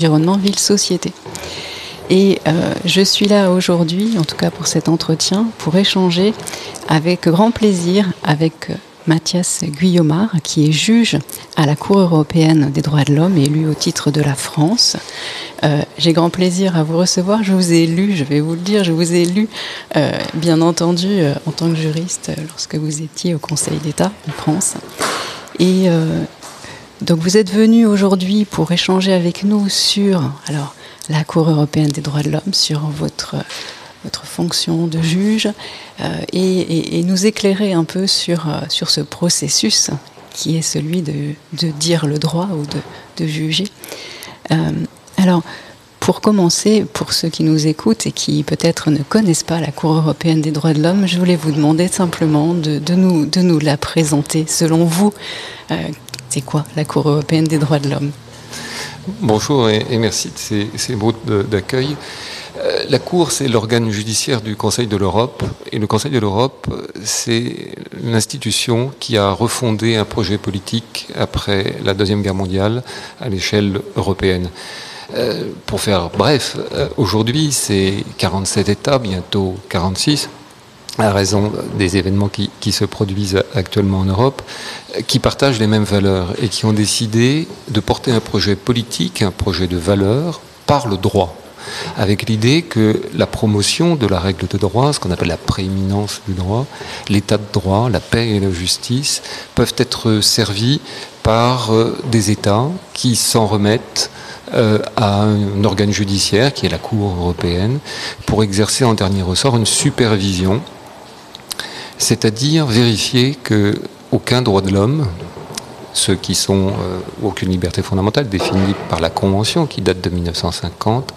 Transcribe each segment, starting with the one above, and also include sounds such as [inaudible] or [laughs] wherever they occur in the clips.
environnement ville-société. Et euh, je suis là aujourd'hui, en tout cas pour cet entretien, pour échanger avec grand plaisir avec euh, Mathias Guillaumard, qui est juge à la Cour européenne des droits de l'homme, élu au titre de la France. Euh, J'ai grand plaisir à vous recevoir. Je vous ai lu, je vais vous le dire, je vous ai lu, euh, bien entendu, euh, en tant que juriste, lorsque vous étiez au Conseil d'État en France. Et donc vous êtes venu aujourd'hui pour échanger avec nous sur alors, la Cour européenne des droits de l'homme, sur votre, votre fonction de juge euh, et, nous éclairer un peu sur, euh, sur ce processus qui est celui de, de dire le droit ou de, de juger. Euh, alors, pour commencer, pour ceux qui nous écoutent et qui peut-être ne connaissent pas la Cour européenne des droits de l'homme, je voulais vous demander simplement de, de, nous, de nous la présenter. Selon vous, c'est quoi la Cour européenne des droits de l'homme? Bonjour et, merci de ces, ces mots d'accueil. Euh, la Cour, c'est l'organe judiciaire du Conseil de l'Europe. Et le Conseil de l'Europe, c'est l'institution qui a refondé un projet politique après la Deuxième Guerre mondiale à l'échelle européenne. Euh, pour faire bref, euh, aujourd'hui, c'est 47 États, bientôt 46 à raison des événements qui, se produisent actuellement en Europe, qui partagent les mêmes valeurs et qui ont décidé de porter un projet politique, un projet de valeurs, par le droit. Avec l'idée que la promotion de la règle de droit, ce qu'on appelle la prééminence du droit, l'état de droit, la paix et la justice, peuvent être servis par des États qui s'en remettent euh, à un organe judiciaire, qui est la Cour européenne, pour exercer en dernier ressort une supervision c'est-à-dire vérifier que aucun droit de l'homme, ceux qui sont euh, aucune liberté fondamentale définie par la Convention qui date de 1950,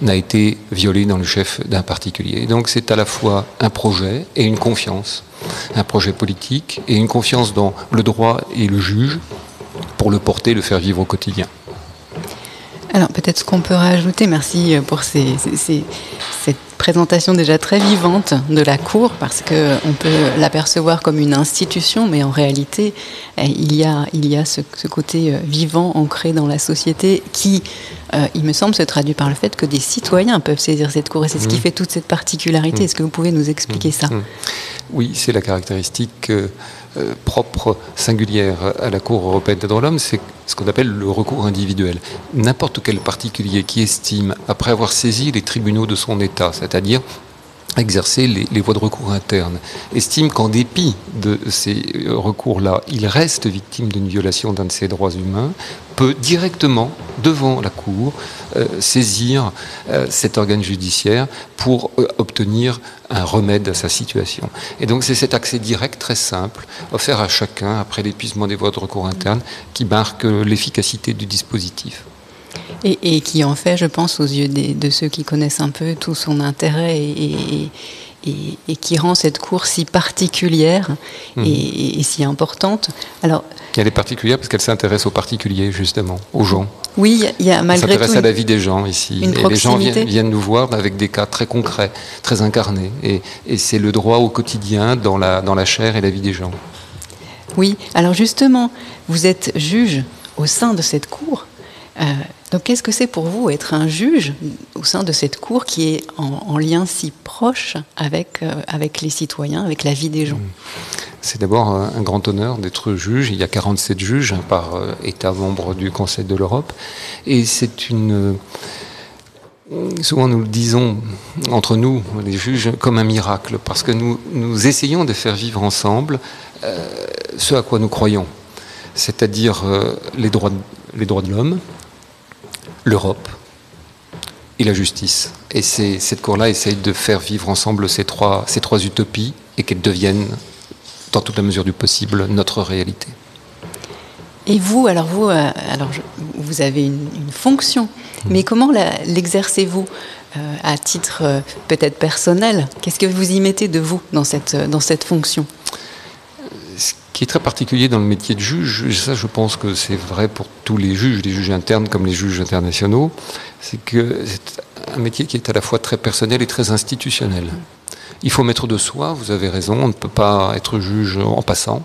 n'a été violé dans le chef d'un particulier. Donc c'est à la fois un projet et une confiance, un projet politique et une confiance dans le droit et le juge pour le porter, le faire vivre au quotidien. Alors peut-être ce qu'on peut rajouter, merci pour ces, ces, cette présentation déjà très vivante de la Cour, parce qu'on peut l'apercevoir comme une institution, mais en réalité, il y a, il y a ce, ce côté vivant, ancré dans la société, qui, euh, il me semble, se traduit par le fait que des citoyens peuvent saisir cette Cour, et c'est mmh. ce qui fait toute cette particularité. Mmh. Est-ce que vous pouvez nous expliquer mmh. ça? Oui, c'est la caractéristique... Euh, euh, propre, singulière à la Cour européenne des droits de l'homme, c'est ce qu'on appelle le recours individuel. N'importe quel particulier qui estime, après avoir saisi les tribunaux de son État, c'est-à-dire exercer les, voies de recours internes, estime qu'en dépit de ces recours-là, il reste victime d'une violation d'un de ses droits humains, peut directement, devant la Cour, euh, saisir euh, cet organe judiciaire pour euh, obtenir un remède à sa situation. Et donc c'est cet accès direct très simple, offert à chacun après l'épuisement des voies de recours internes, qui marque l'efficacité du dispositif. Et, et, qui en fait, je pense, aux yeux des, de ceux qui connaissent un peu tout son intérêt et, et, et qui rend cette cour si particulière mmh. et, si importante. Alors, elle est particulière parce qu'elle s'intéresse aux particuliers, justement, aux gens. Oui, il y a malgré tout. s'intéresse à la vie des gens ici. et les gens viennent, viennent, nous voir avec des cas très concrets, très incarnés. Et, c'est le droit au quotidien dans la, dans la chair et la vie des gens. Oui, alors justement, vous êtes juge au sein de cette cour. Euh, donc qu'est-ce que c'est pour vous être un juge au sein de cette cour qui est en, en lien si proche avec, euh, avec les citoyens, avec la vie des gens? C'est d'abord un grand honneur d'être juge. Il y a 47 juges par euh, État membre du Conseil de l'Europe. Et c'est une... Souvent nous le disons entre nous, les juges, comme un miracle, parce que nous, essayons de faire vivre ensemble euh, ce à quoi nous croyons, c'est-à-dire euh, les droits de l'homme, l'Europe et la justice. Et cette cour-là essaye de faire vivre ensemble ces trois, ces trois utopies et qu'elles deviennent, dans toute la mesure du possible, notre réalité. Et vous, alors vous, euh, alors je, vous avez une, une fonction, mmh. mais comment l'exercez-vous euh, à titre euh, peut-être personnel? Qu'est-ce que vous y mettez de vous dans cette, dans cette fonction? Ce qui est très particulier dans le métier de juge, ça je pense que c'est vrai pour tous les juges, les juges internes comme les juges internationaux, c'est que c'est un métier qui est à la fois très personnel et très institutionnel. Il faut mettre de soi, vous avez raison, on ne peut pas être juge en passant.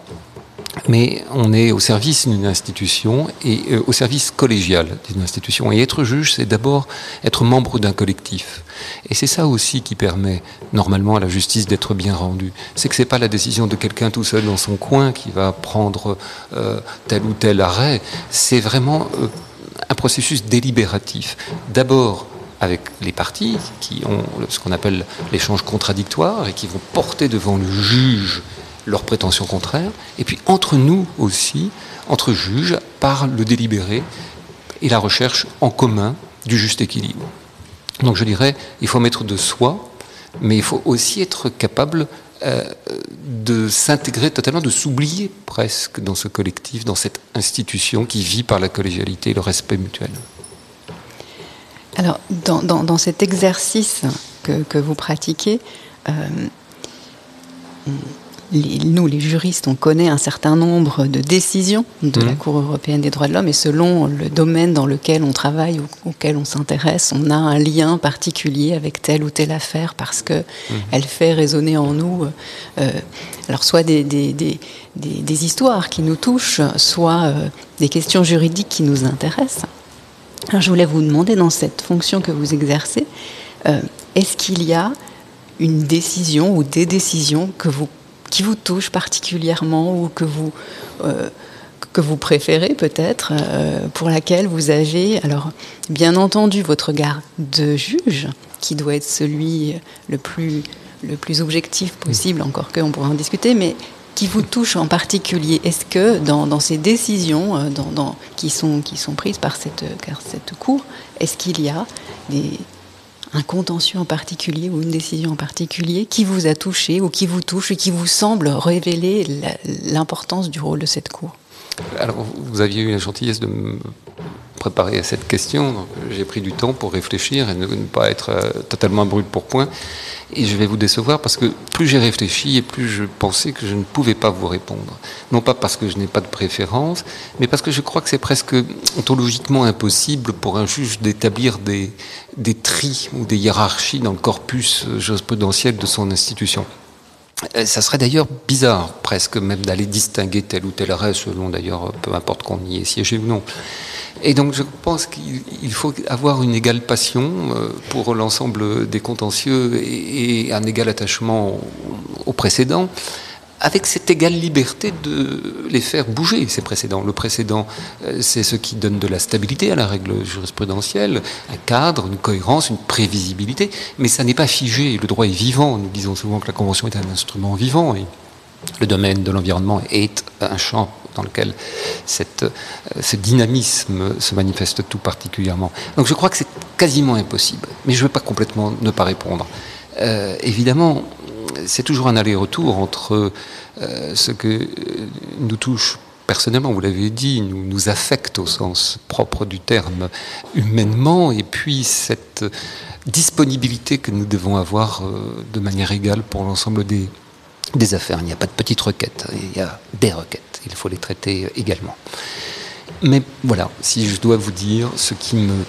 Mais on est au service d'une institution et euh, au service collégial d'une institution. Et être juge, c'est d'abord être membre d'un collectif. Et c'est ça aussi qui permet normalement à la justice d'être bien rendue. C'est que c'est pas la décision de quelqu'un tout seul dans son coin qui va prendre euh, tel ou tel arrêt. C'est vraiment euh, un processus délibératif. D'abord avec les parties qui ont ce qu'on appelle l'échange contradictoire et qui vont porter devant le juge leurs prétentions contraires, et puis entre nous aussi, entre juges, par le délibéré et la recherche en commun du juste équilibre. Donc je dirais, il faut mettre de soi, mais il faut aussi être capable euh, de s'intégrer totalement, de s'oublier presque dans ce collectif, dans cette institution qui vit par la collégialité et le respect mutuel. Alors, dans, cet exercice que, vous pratiquez, euh, nous, les juristes, on connaît un certain nombre de décisions de la mmh. Cour européenne des droits de l'homme et selon le domaine dans lequel on travaille ou auquel on s'intéresse, on a un lien particulier avec telle ou telle affaire parce que mmh. elle fait résonner en nous, euh, alors soit des, des, des, des, histoires qui nous touchent, soit euh, des questions juridiques qui nous intéressent. Alors, je voulais vous demander dans cette fonction que vous exercez, euh, est-ce qu'il y a une décision ou des décisions que vous qui vous touche particulièrement ou que vous, euh, que vous préférez peut-être, euh, pour laquelle vous avez, alors bien entendu, votre regard de juge, qui doit être celui le plus, le plus objectif possible, encore qu'on pourra en discuter, mais qui vous touche en particulier. Est-ce que dans, dans, ces décisions euh, dans, dans, qui, sont, qui sont prises par cette, cette cour, est-ce qu'il y a des, un contentieux en particulier ou une décision en particulier qui vous a touché ou qui vous touche et qui vous semble révéler l'importance du rôle de cette Cour? Alors, vous aviez eu la gentillesse de préparer à cette question, j'ai pris du temps pour réfléchir et ne, pas être euh, totalement brut pour point. Et je vais vous décevoir parce que plus j'ai réfléchi et plus je pensais que je ne pouvais pas vous répondre. Non pas parce que je n'ai pas de préférence, mais parce que je crois que c'est presque ontologiquement impossible pour un juge d'établir des, des tris ou des hiérarchies dans le corpus jurisprudentiel de son institution. Euh, ça serait d'ailleurs bizarre presque même d'aller distinguer tel ou tel arrêt selon d'ailleurs peu importe qu'on y ait siégé ou non. Et donc je pense qu'il faut avoir une égale passion euh, pour l'ensemble des contentieux et un égal attachement au précédent avec cette égale liberté de les faire bouger, ces précédents. Le précédent, euh, c'est ce qui donne de la stabilité à la règle jurisprudentielle, un cadre, une cohérence, une prévisibilité, mais ça n'est pas figé. Le droit est vivant. Nous disons souvent que la Convention est un instrument vivant et le domaine de l'environnement est un champ dans lequel cette, euh, ce dynamisme se manifeste tout particulièrement. Donc je crois que c'est quasiment impossible, mais je ne veux pas complètement ne pas répondre. Euh, évidemment, c'est toujours un aller-retour entre euh, ce que nous touche personnellement, vous l'avez dit, nous, nous affecte au sens propre du terme humainement, et puis cette disponibilité que nous devons avoir de manière égale pour l'ensemble des, des affaires. Il n'y a pas de petites requêtes, il y a des requêtes. Il faut les traiter également. Mais voilà, si je dois vous dire, ce qui me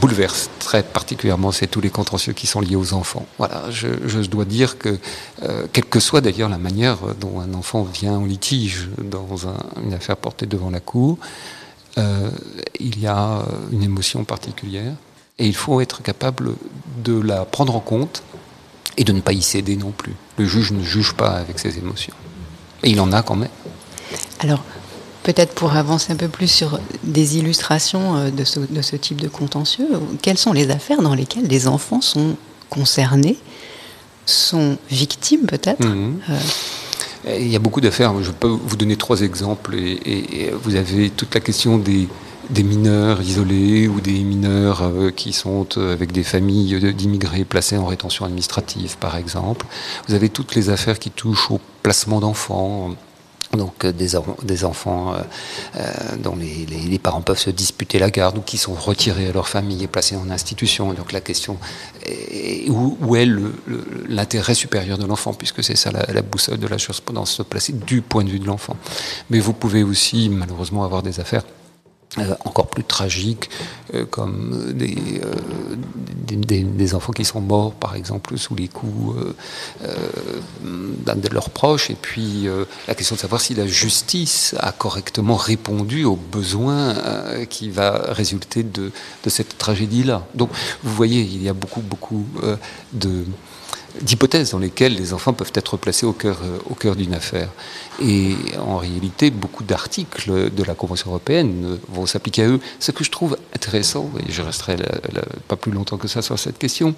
bouleverse très particulièrement, c'est tous les contentieux qui sont liés aux enfants. Voilà, je, dois dire que, euh, quelle que soit d'ailleurs la manière dont un enfant vient en litige dans une affaire portée devant la cour, euh, il y a une émotion particulière et il faut être capable de la prendre en compte et de ne pas y céder non plus. Le juge ne juge pas avec ses émotions. Et il en a quand même. Alors, peut-être pour avancer un peu plus sur des illustrations euh, de ce, de ce type de contentieux, quelles sont les affaires dans lesquelles les enfants sont concernés, sont victimes peut-être mhm. euh, Il y a beaucoup d'affaires. Je peux vous donner trois exemples. et vous avez toute la question des, des mineurs isolés ou des mineurs euh, qui sont euh, avec des familles d'immigrés placés en rétention administrative, par exemple. Vous avez toutes les affaires qui touchent au placement d'enfants. Donc euh, des, enfants dont les, parents peuvent se disputer la garde ou qui sont retirés à leur famille et placés en institution. Donc la question est où, est l'intérêt supérieur de l'enfant, puisque c'est ça la, la, boussole de la jurisprudence, se placer du point de vue de l'enfant. Mais vous pouvez aussi malheureusement avoir des affaires euh, encore plus tragiques, euh, comme des, des, enfants qui sont morts, par exemple, sous les coups d'un de leurs proches, et puis la question de savoir si la justice a correctement répondu aux besoins qui va résulter de, de cette tragédie-là. Donc, vous voyez, il y a beaucoup, beaucoup de d'hypothèses dans lesquelles les enfants peuvent être placés au cœur, euh, au cœur d'une affaire. Et en réalité, beaucoup d'articles de la Convention européenne vont s'appliquer à eux. Ce que je trouve intéressant, et je resterai pas plus longtemps que ça sur cette question,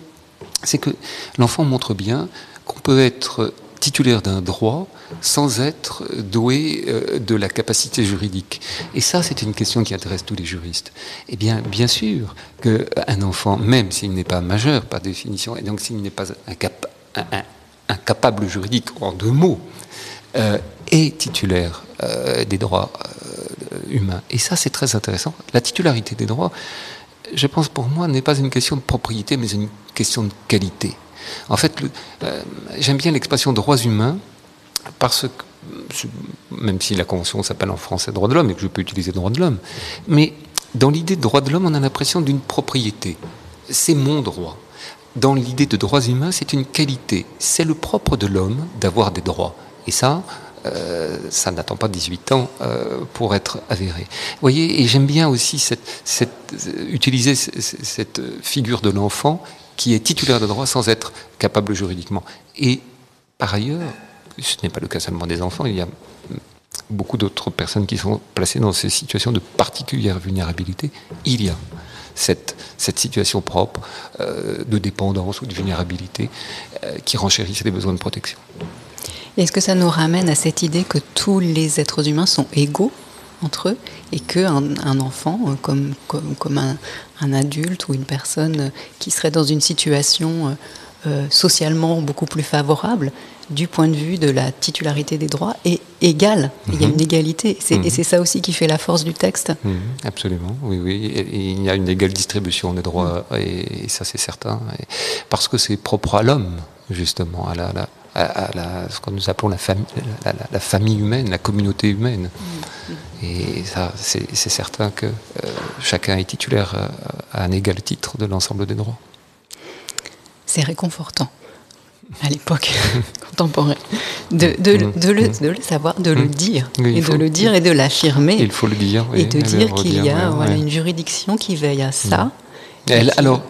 c'est que l'enfant montre bien qu'on peut être titulaire d'un droit sans être doué euh, de la capacité juridique. Et ça, c'est une question qui intéresse tous les juristes. Eh bien, bien sûr qu'un enfant, même s'il n'est pas majeur par définition, et donc s'il n'est pas incapable juridique, en deux mots, euh, est titulaire euh, des droits humains. Et ça, c'est très intéressant. La titularité des droits, je pense pour moi, n'est pas une question de propriété, mais une question de qualité. En fait, euh, j'aime bien l'expression droits humains parce que, même si la convention s'appelle en français droits de l'homme et que je peux utiliser droits de l'homme, mais dans l'idée de droits de l'homme, on a l'impression d'une propriété. C'est mon droit. Dans l'idée de droits humains, c'est une qualité. C'est le propre de l'homme d'avoir des droits. Et ça, euh, ça n'attend pas 18 ans euh, pour être avéré. Vous voyez, et j'aime bien aussi cette, utiliser cette figure de l'enfant qui est titulaire de droit sans être capable juridiquement. Et par ailleurs, ce n'est pas le cas seulement des enfants, il y a beaucoup d'autres personnes qui sont placées dans ces situations de particulière vulnérabilité. Il y a cette, situation propre euh, de dépendance ou de vulnérabilité euh, qui renchérissent les besoins de protection. Est-ce que ça nous ramène à cette idée que tous les êtres humains sont égaux entre eux et qu'un un enfant, euh, comme, comme, comme un, un, adulte ou une personne qui serait dans une situation euh, euh, socialement beaucoup plus favorable, du point de vue de la titularité des droits, est égal. Il y a mhm. une égalité. Et mhm. c'est ça aussi qui fait la force du texte. Mhm. absolument, oui, oui. Et il y a une égale distribution des droits, et, ça c'est certain. parce que c'est propre à l'homme, justement, à la, à, ce que nous appelons la, famille, la, famille humaine, la communauté humaine. Et ça, c'est certain que euh, chacun est titulaire euh, à, un égal titre de l'ensemble des droits. C'est réconfortant à l'époque [laughs] contemporaine de, de, mm. de, le, de, le, savoir, de le mm. dire, et de le dire et de l'affirmer. Il faut le dire. et de dire qu'il y a voilà, une juridiction qui veille à ça. Alors,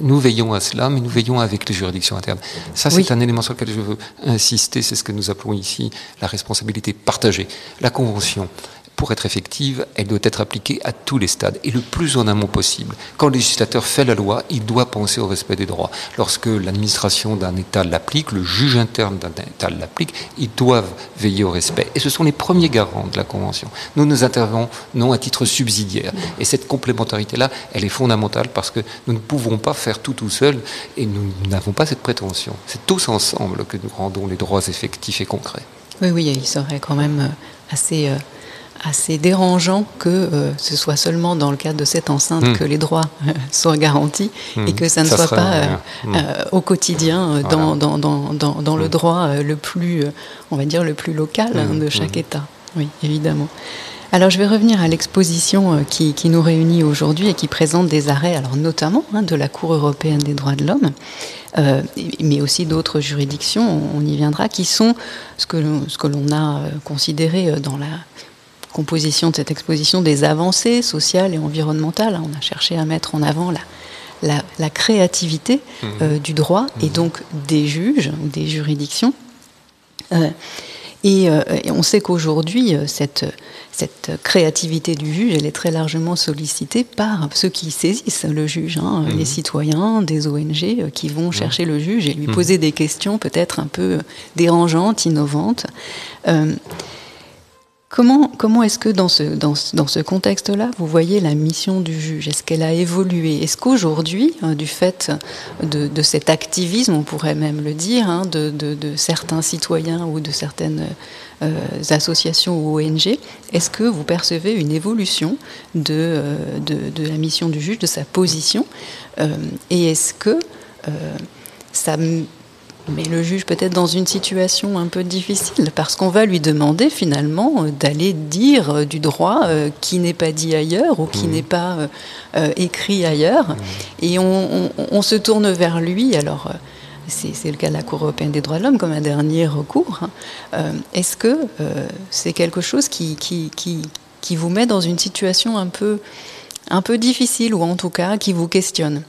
nous veillons à cela, mais nous veillons avec les juridictions internes. Ça, c'est un élément sur lequel je veux insister, c'est ce que nous appelons ici la responsabilité partagée. La Convention, pour être effective, elle doit être appliquée à tous les stades et le plus en amont possible. Quand le législateur fait la loi, il doit penser au respect des droits. Lorsque l'administration d'un État l'applique, le juge interne d'un État l'applique, ils doivent veiller au respect. Et ce sont les premiers garants de la Convention. Nous, nous intervenons à titre subsidiaire. Et cette complémentarité-là, elle est fondamentale parce que nous ne pouvons pas faire tout tout seul et nous n'avons pas cette prétention. C'est tous ensemble que nous rendons les droits effectifs et concrets. Oui, oui, il serait quand même euh, assez euh, assez dérangeant que euh, ce soit seulement dans le cadre de cette enceinte hmm. que les droits euh, [laughs] soient garantis et hmm. que ça ne soit pas euh, hmm. au quotidien dans, dans, dans, dans le droit le plus, on va dire, le plus local hein, de chaque État. Oui, évidemment. Alors je vais revenir à l'exposition qui, qui, nous réunit aujourd'hui et qui présente des arrêts, alors notamment hein, de la Cour européenne des droits de l'homme, mais aussi d'autres juridictions, on y viendra, qui sont ce que, ce que l'on a considéré dans la composition de cette exposition des avancées sociales et environnementales. On a cherché à mettre en avant la, la, créativité mmh. euh, du droit et mmh. donc des juges ou des juridictions. Euh, euh, et, on sait qu'aujourd'hui, cette, cette créativité du juge, elle est très largement sollicitée par ceux qui saisissent le juge, hein, mmh. les citoyens, des ONG qui vont chercher le juge et lui poser des questions peut-être un peu dérangeantes, innovantes. Comment, est-ce que dans ce, contexte-là, vous voyez la mission du juge? Est-ce qu'elle a évolué? Est-ce qu'aujourd'hui, hein, du fait de, cet activisme, on pourrait même le dire, hein, de, certains citoyens ou de certaines euh, associations ou ONG, est-ce que vous percevez une évolution de, euh, de, la mission du juge, de sa position? Euh, Et est-ce que ça mais le juge peut être dans une situation un peu difficile parce qu'on va lui demander finalement d'aller dire du droit qui n'est pas dit ailleurs ou qui mmh. n'est pas écrit ailleurs. Mmh. Et on, se tourne vers lui. Alors, c'est le cas de la Cour européenne des droits de l'homme comme un dernier recours. Hein. Est-ce que c'est quelque chose qui, qui, qui, qui, vous met dans une situation un peu, un peu difficile ou en tout cas qui vous questionne?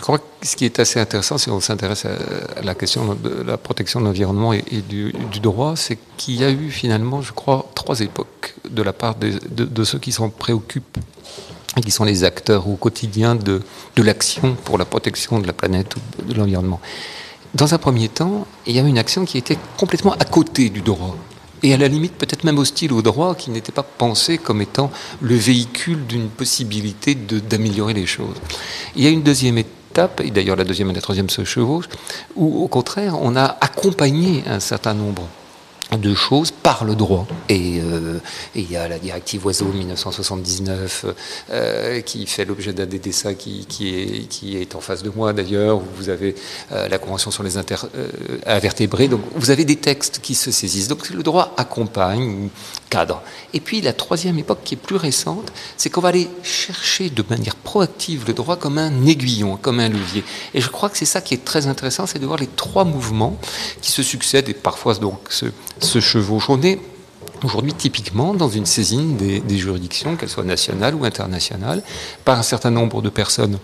Je crois que ce qui est assez intéressant, si on s'intéresse à la question de la protection de l'environnement et, du, droit, c'est qu'il y a eu finalement, je crois, trois époques de la part de, ceux qui s'en préoccupent et qui sont les acteurs au quotidien de, l'action pour la protection de la planète ou de l'environnement. Dans un premier temps, il y a eu une action qui était complètement à côté du droit et à la limite peut-être même hostile au droit, qui n'était pas pensé comme étant le véhicule d'une possibilité d'améliorer les choses. Il y a une deuxième étape et d'ailleurs la deuxième et la troisième se chevauchent, où au contraire on a accompagné un certain nombre de choses par le droit. Et, euh, il y a la directive Oiseau 1979 euh, qui fait l'objet d'un dessins qui, qui, est, qui est en face de moi d'ailleurs. Vous avez euh, la Convention sur les invertébrés. Donc vous avez des textes qui se saisissent. Donc le droit accompagne cadre. Et puis la troisième époque qui est plus récente, c'est qu'on va aller chercher de manière proactive le droit comme un aiguillon, comme un levier. Et je crois que c'est ça qui est très intéressant, c'est de voir les trois mouvements qui se succèdent et parfois donc se ce chevauche. On est aujourd'hui typiquement dans une saisine des, juridictions, qu'elles soient nationales ou internationales, par un certain nombre de personnes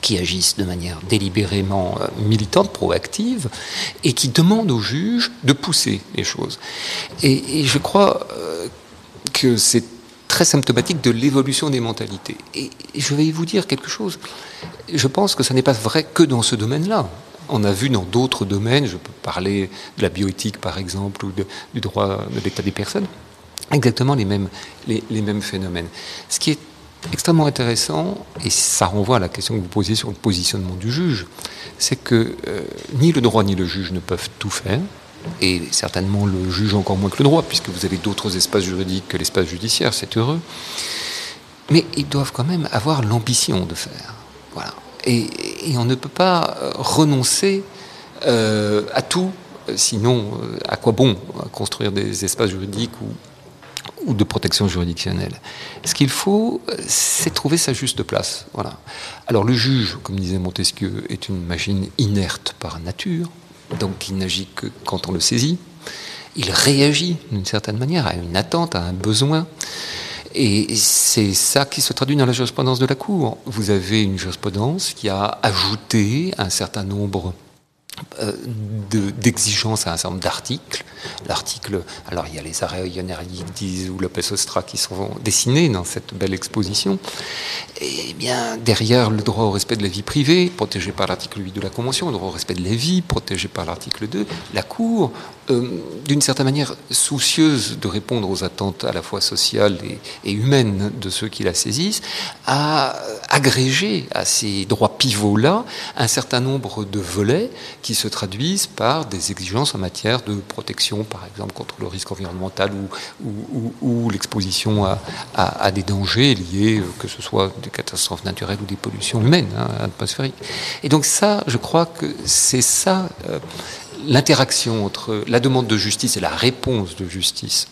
qui agissent de manière délibérément euh, militante, proactive, et qui demandent aux juges de pousser les choses. Et, je crois euh, que c'est très symptomatique de l'évolution des mentalités. Et je vais vous dire quelque chose. Je pense que ça n'est pas vrai que dans ce domaine-là on a vu dans d'autres domaines, je peux parler de la bioéthique par exemple, ou du droit de l'état des personnes, exactement les mêmes, les, mêmes phénomènes. Ce qui est extrêmement intéressant, et ça renvoie à la question que vous posiez sur le positionnement du juge, c'est que euh, ni le droit ni le juge ne peuvent tout faire, et certainement le juge encore moins que le droit, puisque vous avez d'autres espaces juridiques que l'espace judiciaire, c'est heureux, mais ils doivent quand même avoir l'ambition de faire. Voilà. Et, on ne peut pas euh, renoncer euh, à tout, sinon euh, à quoi bon construire des espaces juridiques ou, ou de protection juridictionnelle. Ce qu'il faut, c'est trouver sa juste place. Voilà. Alors le juge, comme disait Montesquieu, est une machine inerte par nature, donc il n'agit que quand on le saisit. Il réagit d'une certaine manière à une attente, à un besoin. Et c'est ça qui se traduit dans la jurisprudence de la Cour. Vous avez une jurisprudence qui a ajouté un certain nombre euh, d'exigences à un certain nombre d'articles. L'article, alors il y a les arrêts Ioannidis ou Lopez Ostra qui sont dessinés dans cette belle exposition. Et bien derrière le droit au respect de la vie privée, protégé par l'article 8 de la Convention, le droit au respect de la vie, protégé par l'article 2, la Cour, euh, d'une certaine manière soucieuse de répondre aux attentes à la fois sociales et, humaines de ceux qui la saisissent, a agrégé à ces droits pivots-là un certain nombre de volets qui se traduisent par des exigences en matière de protection, par exemple, contre le risque environnemental ou, ou, l'exposition à, des dangers liés, euh, que ce soit des catastrophes naturelles ou des pollutions humaines, hein, atmosphériques. Et donc ça, je crois que c'est ça, euh, l'interaction entre la demande de justice et la réponse de justice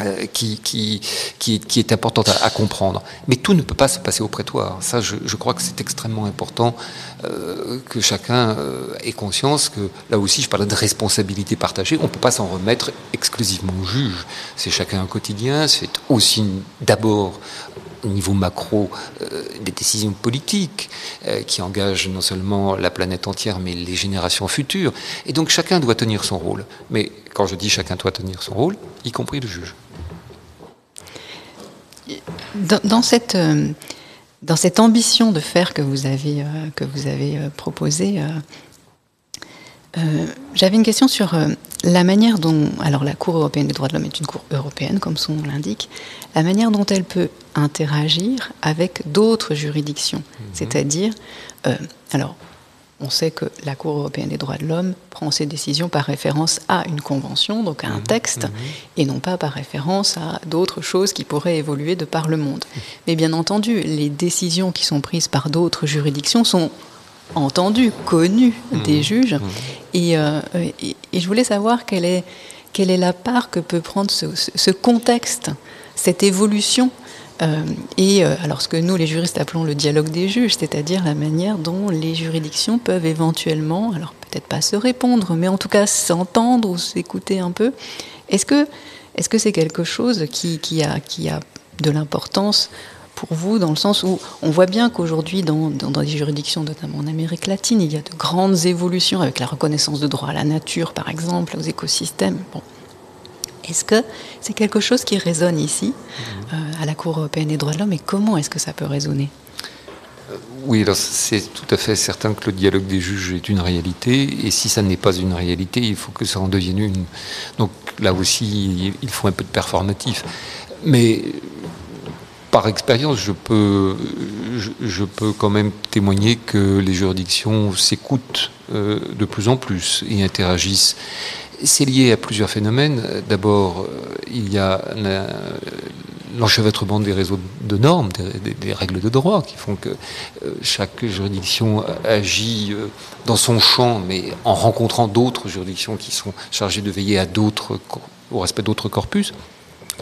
euh, qui, qui, qui, est importante à, comprendre. Mais tout ne peut pas se passer au prétoire. Ça, je, je crois que c'est extrêmement important euh, que chacun euh, ait conscience que, là aussi, je parlais de responsabilité partagée, on ne peut pas s'en remettre exclusivement au juge. C'est chacun un quotidien, c'est aussi d'abord au niveau macro des décisions politiques qui engagent non seulement la planète entière mais les générations futures. Et donc chacun doit tenir son rôle. Mais quand je dis chacun doit tenir son rôle, y compris le juge. Dans, cette, euh, dans cette ambition de faire que vous avez, euh, que vous avez euh, proposé, j'avais une question sur la manière dont, alors la Cour européenne des droits de l'homme est une Cour européenne, comme son nom l'indique, la manière dont elle peut interagir avec d'autres juridictions. Mhm. C'est-à-dire, alors on sait que la Cour européenne des droits de l'homme prend ses décisions par référence à une convention, donc à un mhm, texte, mhm. et non pas par référence à d'autres choses qui pourraient évoluer de par le monde. Mais bien entendu, les décisions qui sont prises par d'autres juridictions sont entendu, connu Mmh. des juges. Mmh. Et, euh, et- et je voulais savoir quelle est, quelle est la part que peut prendre ce, ce- ce contexte, cette évolution. euh, et euh, alors ce que nous, les juristes, appelons le dialogue des juges, c'est-à-dire la manière dont les juridictions peuvent éventuellement, alors peut-être pas se répondre, mais en tout cas s'entendre ou s'écouter un peu. Est-ce que est-ce que c'est quelque chose qui, qui a, qui a de l'importance pour vous, dans le sens où on voit bien qu'aujourd'hui, dans, dans, dans les juridictions, notamment en Amérique latine, il y a de grandes évolutions avec la reconnaissance de droit à la nature, par exemple, aux écosystèmes. Bon. Est-ce que c'est quelque chose qui résonne ici, euh, à la Cour européenne des droits de l'homme, et comment est-ce que ça peut résonner? Oui, alors c'est tout à fait certain que le dialogue des juges est une réalité, et si ça n'est pas une réalité, il faut que ça en devienne une. Donc là aussi, il faut un peu de performatif. Mais par expérience, je peux, quand même témoigner que les juridictions s'écoutent euh, de plus en plus et interagissent. C'est lié à plusieurs phénomènes. D'abord, il y a l'enchevêtrement des réseaux de normes, des, des, règles de droit qui font que euh, chaque juridiction agit euh, dans son champ, mais en rencontrant d'autres juridictions qui sont chargées de veiller à au respect d'autres corpus.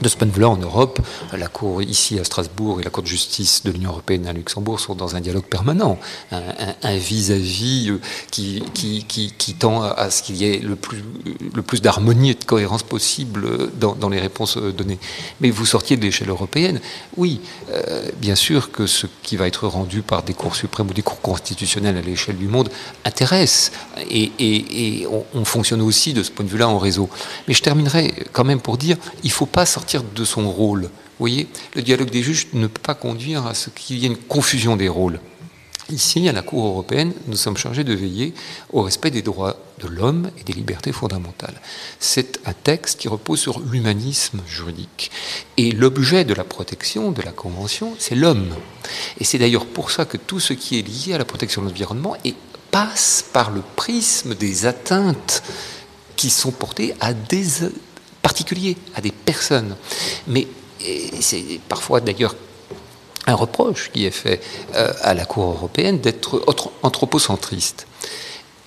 De ce point de vue-là, en Europe, la Cour ici à Strasbourg et la Cour de justice de l'Union européenne à Luxembourg sont dans un dialogue permanent, un vis-à-vis -vis qui, tend à ce qu'il y ait le plus, d'harmonie et de cohérence possible dans, les réponses données. Mais vous sortiez de l'échelle européenne, oui, euh, bien sûr que ce qui va être rendu par des cours suprêmes ou des cours constitutionnels à l'échelle du monde intéresse, et, on, fonctionne aussi de ce point de vue-là en réseau. Mais je terminerai quand même pour dire, il ne faut pas sortir de son rôle. Vous voyez, le dialogue des juges ne peut pas conduire à ce qu'il y ait une confusion des rôles. Ici, à la Cour européenne, nous sommes chargés de veiller au respect des droits de l'homme et des libertés fondamentales. C'est un texte qui repose sur l'humanisme juridique. Et l'objet de la protection de la Convention, c'est l'homme. Et c'est d'ailleurs pour ça que tout ce qui est lié à la protection de l'environnement passe par le prisme des atteintes qui sont portées à des particuliers, à des personnes. Mais c'est parfois d'ailleurs un reproche qui est fait euh, à la Cour européenne d'être anthropocentriste.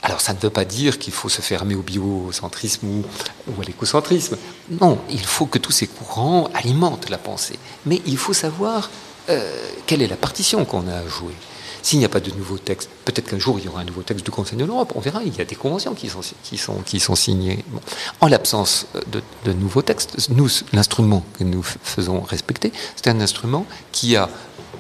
Alors ça ne veut pas dire qu'il faut se fermer au biocentrisme ou, ou à l'écocentrisme. Non, il faut que tous ces courants alimentent la pensée. Mais il faut savoir euh, quelle est la partition qu'on a à jouer. S'il n'y a pas de nouveau texte, peut-être qu'un jour il y aura un nouveau texte du Conseil de l'Europe, on verra, il y a des conventions qui sont, qui sont, qui sont signées. En l'absence de, de, nouveaux textes, nous, l'instrument que nous faisons respecter, c'est un instrument qui a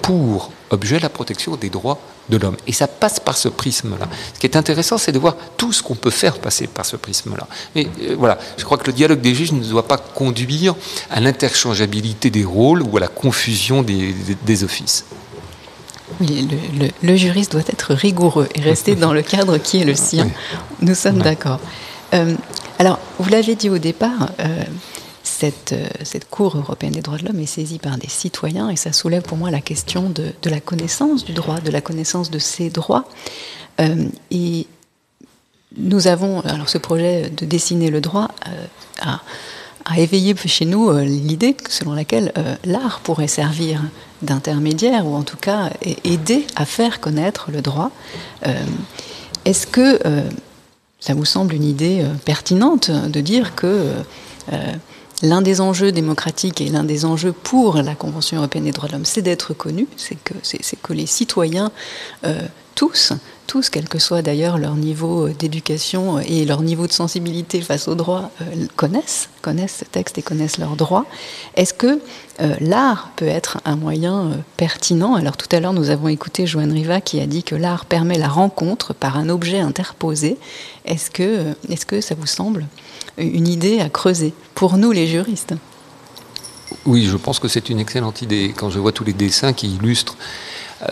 pour objet la protection des droits de l'homme. Et ça passe par ce prisme-là. Ce qui est intéressant, c'est de voir tout ce qu'on peut faire passer par ce prisme-là. Mais euh, voilà, je crois que le dialogue des juges ne doit pas conduire à l'interchangeabilité des rôles ou à la confusion des, des offices. Oui, le, le, le, juriste doit être rigoureux et rester dans le cadre qui est le sien. Nous sommes d'accord. Euh, alors, vous l'avez dit au départ, euh, cette, euh, cette, Cour européenne des droits de l'homme est saisie par des citoyens et ça soulève pour moi la question de, de la connaissance du droit, de la connaissance de ses droits. Et nous avons alors ce projet de dessiner le droit à, a éveillé chez nous euh, l'idée selon laquelle euh, l'art pourrait servir d'intermédiaire ou en tout cas aider à faire connaître le droit. Euh, Est-ce que ça vous semble une idée pertinente de dire que l'un des enjeux démocratiques et l'un des enjeux pour la Convention européenne des droits de l'homme, c'est d'être connu, c'est que, c'est que les citoyens, tous, tous, quel que soit d'ailleurs leur niveau d'éducation et leur niveau de sensibilité face aux droits, euh, connaissent, connaissent ce texte et connaissent leurs droits. Est-ce que euh, l'art peut être un moyen euh, pertinent? Alors tout à l'heure, nous avons écouté Joanne Riva qui a dit que l'art permet la rencontre par un objet interposé. Est-ce que ça vous semble une idée à creuser pour nous les juristes? Oui, je pense que c'est une excellente idée. Quand je vois tous les dessins qui illustrent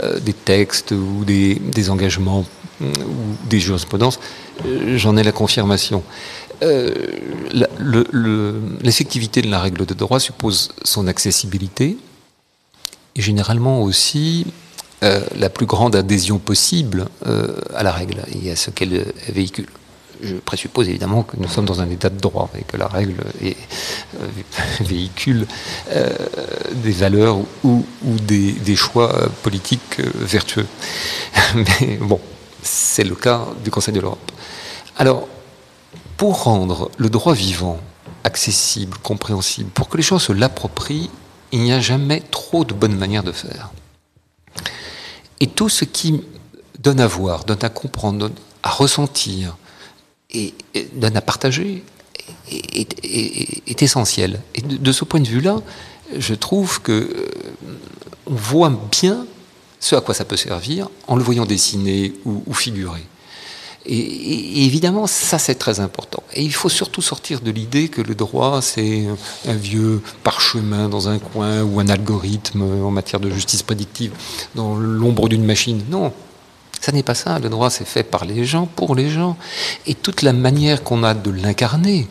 euh, des textes ou des, engagements ou des jurisprudences, euh, j'en ai la confirmation. Euh, L'effectivité de la règle de droit suppose son accessibilité et généralement aussi euh, la plus grande adhésion possible à la règle et à ce qu'elle véhicule je présuppose évidemment que nous sommes dans un état de droit et que la règle est, euh, [laughs] véhicule euh, des valeurs ou, des, des, choix politiques euh, vertueux. [laughs] Mais bon, C'est le cas du Conseil de l'Europe. Alors, pour rendre le droit vivant accessible, compréhensible, pour que les gens se l'approprient, il n'y a jamais trop de bonnes manières de faire. Et tout ce qui donne à voir, donne à comprendre, donne à ressentir et, donne à partager est, essentiel. Et de, ce point de vue-là, je trouve que euh, on voit bien ce à quoi ça peut servir en le voyant dessiner ou figurer. Et, évidemment, ça c'est très important. Et il faut surtout sortir de l'idée que le droit c'est un vieux parchemin dans un coin ou un algorithme en matière de justice prédictive dans l'ombre d'une machine. Non, ça n'est pas ça. Le droit c'est fait par les gens, pour les gens. Et toute la manière qu'on a de l'incarner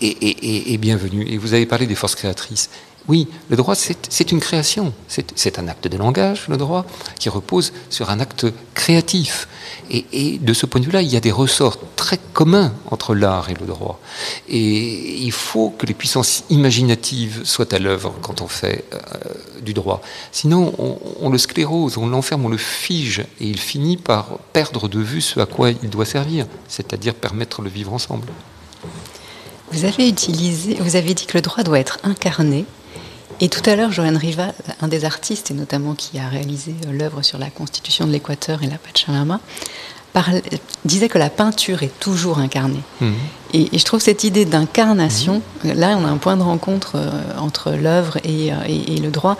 est, est bienvenue. Et vous avez parlé des forces créatrices. Oui, le droit, c'est une création. C'est un acte de langage, le droit, qui repose sur un acte créatif. Et, de ce point de vue-là, il y a des ressorts très communs entre l'art et le droit. Et il faut que les puissances imaginatives soient à l'œuvre quand on fait euh, du droit. Sinon, on, le sclérose, on l'enferme, on le fige, et il finit par perdre de vue ce à quoi il doit servir, c'est-à-dire permettre le vivre ensemble. Vous avez utilisé, vous avez dit que le droit doit être incarné et tout à l'heure, Joanne Riva, un des artistes, et notamment qui a réalisé euh, l'œuvre sur la constitution de l'Équateur et la Pachamama, disait que la peinture est toujours incarnée. Mhm. Et, je trouve cette idée d'incarnation, mhm. là on a un point de rencontre euh, entre l'œuvre et, euh, le droit.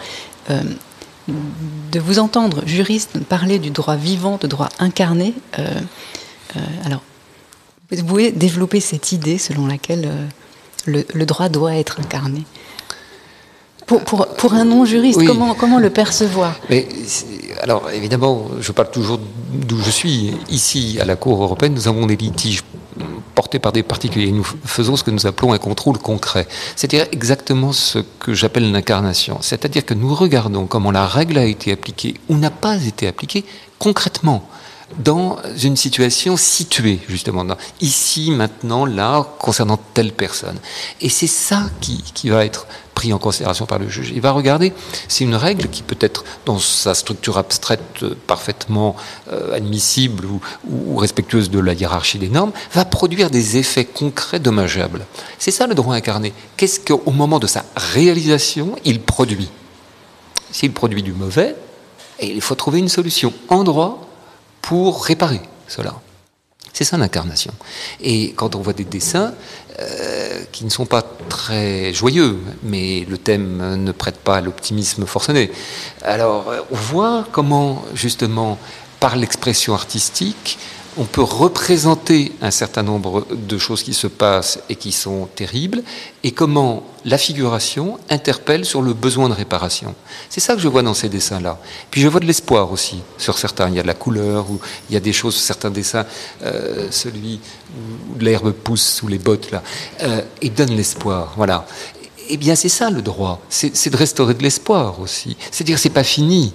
de vous entendre, juriste, parler du droit vivant, de droit incarné, alors, vous pouvez développer cette idée selon laquelle le droit doit être incarné pour, pour, un non-juriste, comment, comment le percevoir? Mais, Alors, évidemment, je parle toujours d'où je suis. Ici, à la Cour européenne, nous avons des litiges portés par des particuliers. Nous faisons ce que nous appelons un contrôle concret. C'est-à-dire exactement ce que j'appelle l'incarnation. C'est-à-dire que nous regardons comment la règle a été appliquée ou n'a pas été appliquée concrètement dans une situation située, justement, ici, maintenant, là, concernant telle personne. Et c'est ça qui, qui va être pris en considération par le juge. Il va regarder si une règle qui peut être dans sa structure abstraite euh, parfaitement euh, admissible ou, respectueuse de la hiérarchie des normes, va produire des effets concrets dommageables. C'est ça le droit incarné. Qu'est-ce qu'au moment de sa réalisation, il produit? S'il produit du mauvais, il faut trouver une solution en droit pour réparer cela. C'est ça l'incarnation. Et quand on voit des dessins euh, qui ne sont pas très joyeux, mais le thème ne prête pas à l'optimisme forcené, alors on voit comment justement par l'expression artistique, on peut représenter un certain nombre de choses qui se passent et qui sont terribles, et comment la figuration interpelle sur le besoin de réparation. C'est ça que je vois dans ces dessins-là. Puis je vois de l'espoir aussi sur certains. Il y a de la couleur, ou il y a des choses, certains dessins, euh, celui où l'herbe pousse sous les bottes, là, euh, et donne l'espoir. Voilà. Eh bien, c'est ça le droit. C'est de restaurer de l'espoir aussi. C'est-à-dire, c'est pas fini.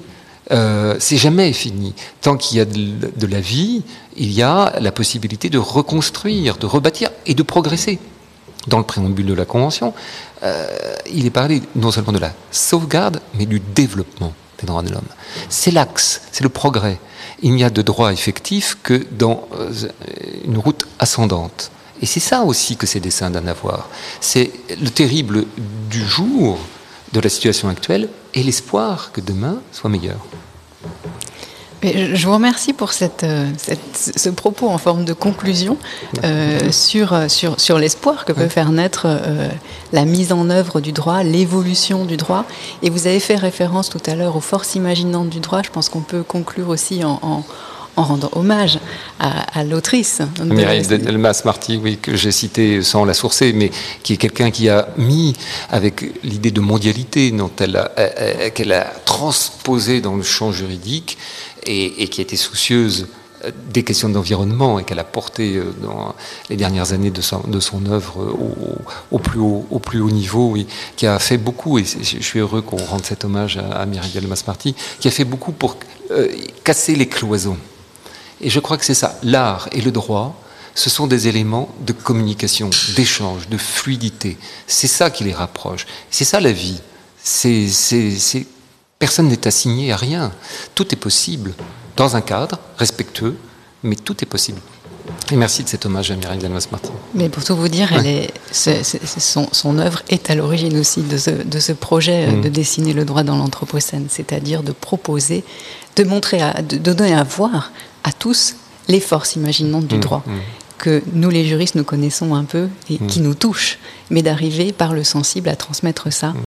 Euh, c'est jamais fini. Tant qu'il y a de, la vie, il y a la possibilité de reconstruire, de rebâtir et de progresser. Dans le préambule de la Convention, euh, il est parlé non seulement de la sauvegarde, mais du développement des droits de l'homme. C'est l'axe, c'est le progrès. Il n'y a de droit effectif que dans euh, une route ascendante. Et c'est ça aussi que ces dessins donnent à voir. C'est le terrible du jour de la situation actuelle et l'espoir que demain soit meilleur. Je vous remercie pour euh, cette, ce propos en forme de conclusion euh, sur, euh, sur, sur l'espoir que peut faire naître la mise en œuvre du droit, l'évolution du droit. Et vous avez fait référence tout à l'heure aux forces imaginantes du droit. Je pense qu'on peut conclure aussi en en rendant hommage à, l'autrice. Mireille Delmas-Marty, oui, que j'ai cité sans la sourcer, mais qui est quelqu'un qui a mis, avec l'idée de mondialité dont elle qu'elle a transposé dans le champ juridique et, qui était soucieuse des questions d'environnement et qu'elle a porté euh, dans les dernières années de son, de son œuvre au, plus haut, au plus haut niveau, oui, qui a fait beaucoup, et je suis heureux qu'on rende cet hommage à, Mireille Delmas-Marty, qui a fait beaucoup pour euh, casser les cloisons et je crois que c'est ça. L'art et le droit, ce sont des éléments de communication, d'échange, de fluidité. C'est ça qui les rapproche. C'est ça la vie. C'est, personne n'est assigné à rien. Tout est possible dans un cadre respectueux mais tout est possible. Et merci de cet hommage à Mireille Delmas-Martin. Mais pour tout vous dire, elle est, son, son, œuvre est à l'origine aussi de ce, de ce projet mm. de dessiner le droit dans l'Anthropocène, c'est-à-dire de proposer, de montrer, à, de, donner à voir à tous les forces imaginantes du mm. droit. Mm. que nous les juristes nous connaissons un peu et qui nous touchent, mais d'arriver par le sensible à transmettre ça